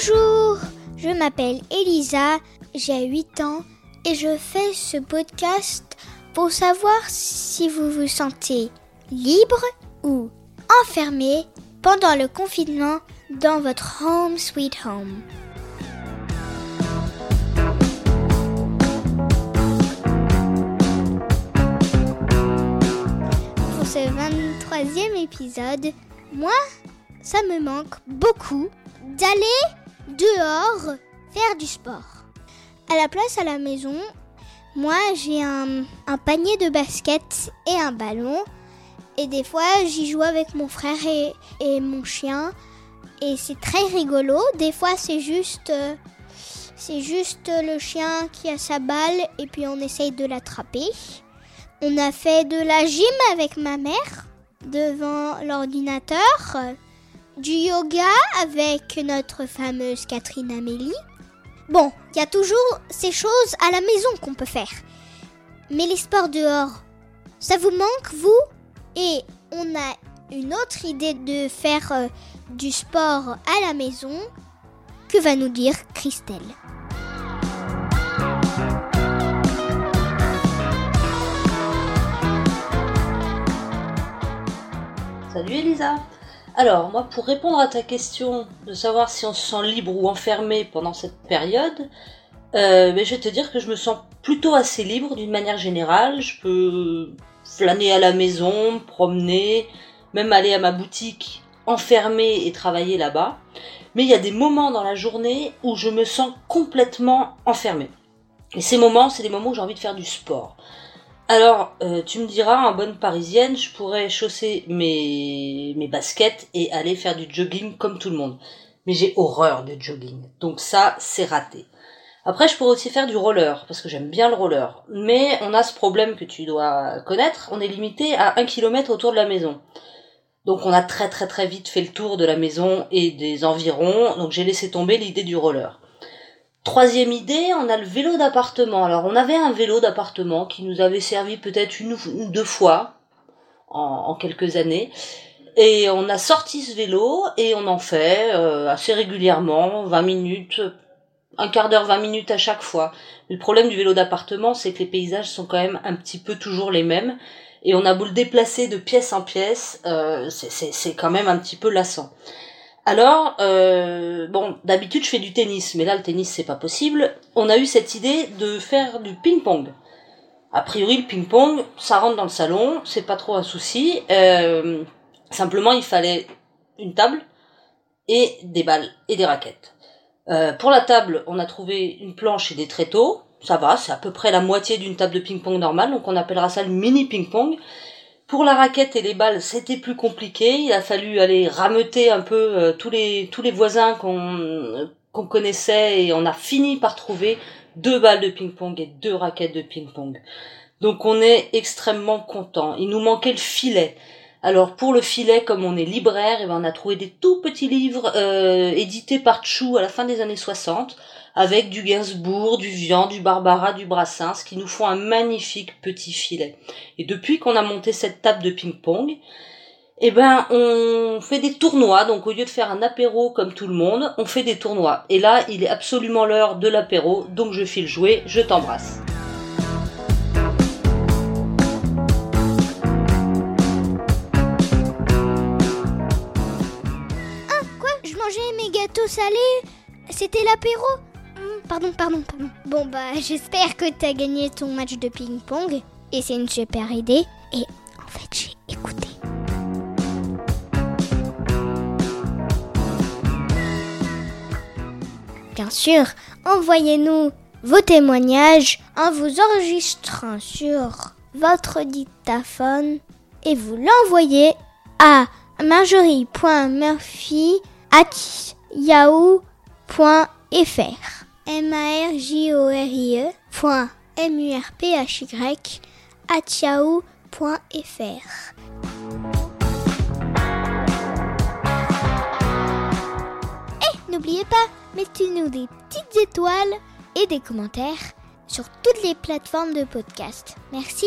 Bonjour, je m'appelle Elisa, j'ai 8 ans et je fais ce podcast pour savoir si vous vous sentez libre ou enfermé pendant le confinement dans votre home sweet home. Pour ce 23e épisode, moi, ça me manque beaucoup d'aller dehors faire du sport. À la place à la maison, moi j'ai un, panier de basket et un ballon. Et des fois j'y joue avec mon frère et, et mon chien. Et c'est très rigolo. Des fois c'est juste, euh, c'est juste le chien qui a sa balle et puis on essaye de l'attraper. On a fait de la gym avec ma mère devant l'ordinateur du yoga avec notre fameuse Catherine Amélie. Bon, il y a toujours ces choses à la maison qu'on peut faire. Mais les sports dehors, ça vous manque, vous? Et on a une autre idée de faire euh, du sport à la maison. Que va nous dire Christelle? Salut Elisa Alors, moi, pour répondre à ta question de savoir si on se sent libre ou enfermé pendant cette période, euh, ben, je vais te dire que je me sens plutôt assez libre d'une manière générale. Je peux flâner à la maison, me promener, même aller à ma boutique enfermée et travailler là-bas. Mais il y a des moments dans la journée où je me sens complètement enfermé. Et ces moments, c'est des moments où j'ai envie de faire du sport. Alors, euh, tu me diras, en bonne parisienne, je pourrais chausser mes, mes baskets et aller faire du jogging comme tout le monde. Mais j'ai horreur de jogging. Donc ça, c'est raté. Après, je pourrais aussi faire du roller, parce que j'aime bien le roller. Mais on a ce problème que tu dois connaître, on est limité à un kilomètre autour de la maison. Donc on a très très très vite fait le tour de la maison et des environs, donc j'ai laissé tomber l'idée du roller. Troisième idée, on a le vélo d'appartement. Alors on avait un vélo d'appartement qui nous avait servi peut-être une ou deux fois en, quelques années. Et on a sorti ce vélo et on en fait euh, assez régulièrement, 20 minutes, un quart d'heure, 20 minutes à chaque fois. Le problème du vélo d'appartement, c'est que les paysages sont quand même un petit peu toujours les mêmes. Et on a beau le déplacer de pièce en pièce, euh, c'est quand même un petit peu lassant. Alors, euh, bon, d'habitude je fais du tennis, mais là le tennis c'est pas possible. On a eu cette idée de faire du ping-pong. A priori le ping-pong, ça rentre dans le salon, c'est pas trop un souci. Euh, simplement il fallait une table et des balles et des raquettes. Euh, pour la table, on a trouvé une planche et des tréteaux. Ça va, c'est à peu près la moitié d'une table de ping-pong normale, donc on appellera ça le mini ping-pong. Pour la raquette et les balles, c'était plus compliqué. Il a fallu aller rameuter un peu euh, tous les tous les voisins qu'on qu'on connaissait et on a fini par trouver deux balles de ping-pong et deux raquettes de ping-pong. Donc on est extrêmement content. Il nous manquait le filet. Alors pour le filet, comme on est libraire, et ben on a trouvé des tout petits livres euh, édités par Chou à la fin des années 60 avec du Gainsbourg, du Vian, du Barbara, du Brassens, qui nous font un magnifique petit filet. Et depuis qu'on a monté cette table de ping-pong, eh ben, on fait des tournois. Donc, au lieu de faire un apéro comme tout le monde, on fait des tournois. Et là, il est absolument l'heure de l'apéro. Donc, je file jouer. Je t'embrasse. Ah, quoi? Je mangeais mes gâteaux salés C'était l'apéro? Pardon, pardon, pardon. Bon, bah, j'espère que t'as gagné ton match de ping-pong. Et c'est une super idée. Et en fait, j'ai écouté. Bien sûr, envoyez-nous vos témoignages en vous enregistrant sur votre dictaphone et vous l'envoyez à marjorie.murphy.yahoo.fr m a r j o r i e m u r p h y at yahoo.fr. Et n'oubliez pas, mettez-nous des petites étoiles et des commentaires sur toutes les plateformes de podcast. Merci.